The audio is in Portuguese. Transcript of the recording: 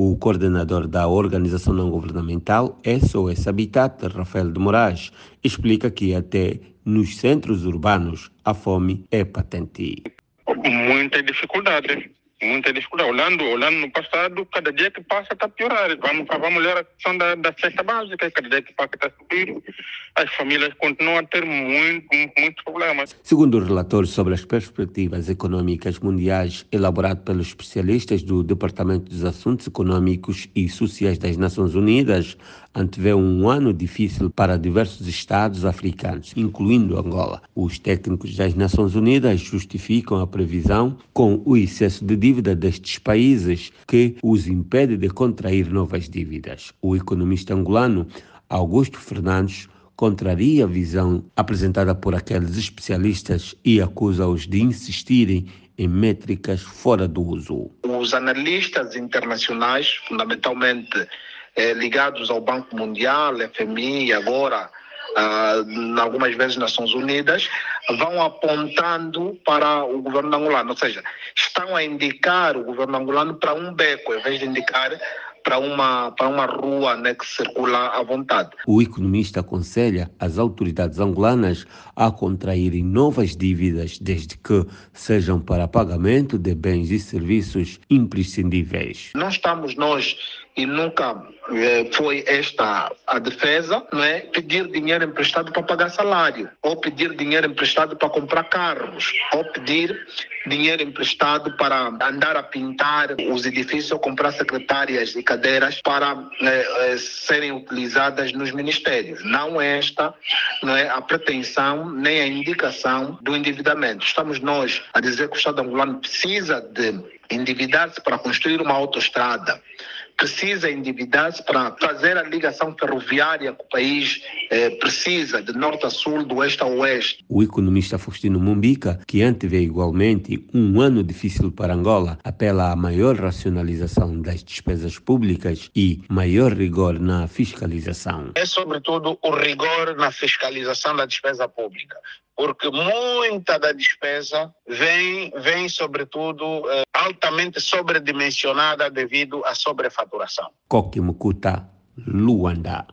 O coordenador da organização não governamental SOS Habitat, Rafael de Moraes, explica que até nos centros urbanos a fome é patente. Muita dificuldade muita dificuldade. Olhando, olhando no passado, cada dia que passa está piorar. Vamos, vamos olhar a questão da, da cesta básica, cada dia que passa está subir. As famílias continuam a ter muito, muitos problemas. Segundo o relatório sobre as perspectivas econômicas mundiais, elaborado pelos especialistas do Departamento dos Assuntos Econômicos e Sociais das Nações Unidas, antevê um ano difícil para diversos estados africanos, incluindo Angola. Os técnicos das Nações Unidas justificam a previsão com o excesso de dívida destes países que os impede de contrair novas dívidas. O economista angolano Augusto Fernandes contraria a visão apresentada por aqueles especialistas e acusa-os de insistirem em métricas fora do uso. Os analistas internacionais, fundamentalmente eh, ligados ao Banco Mundial, FMI e agora ah, algumas vezes Nações Unidas, vão apontando para o governo angolano, ou seja, estão a indicar o governo angolano para um beco, em vez de indicar para uma, para uma rua né, que circula à vontade. O economista aconselha as autoridades angolanas a contraírem novas dívidas desde que sejam para pagamento de bens e serviços imprescindíveis. Não estamos nós e nunca eh, foi esta a defesa, não é? Pedir dinheiro emprestado para pagar salário, ou pedir dinheiro emprestado para comprar carros, ou pedir dinheiro emprestado para andar a pintar os edifícios ou comprar secretárias e cadeiras para eh, eh, serem utilizadas nos ministérios. Não é esta não é a pretensão nem a indicação do endividamento. Estamos nós a dizer que o Estado angolano precisa de endividar-se para construir uma autoestrada precisa endividar-se para fazer a ligação ferroviária que o país eh, precisa, de norte a sul, do oeste a oeste. O economista Faustino Mumbica, que antevê igualmente um ano difícil para Angola, apela a maior racionalização das despesas públicas e maior rigor na fiscalização. É sobretudo o rigor na fiscalização da despesa pública porque muita da despesa vem, vem sobretudo, eh, altamente sobredimensionada devido à sobrefaturação. Kok Kimukuta, Luanda.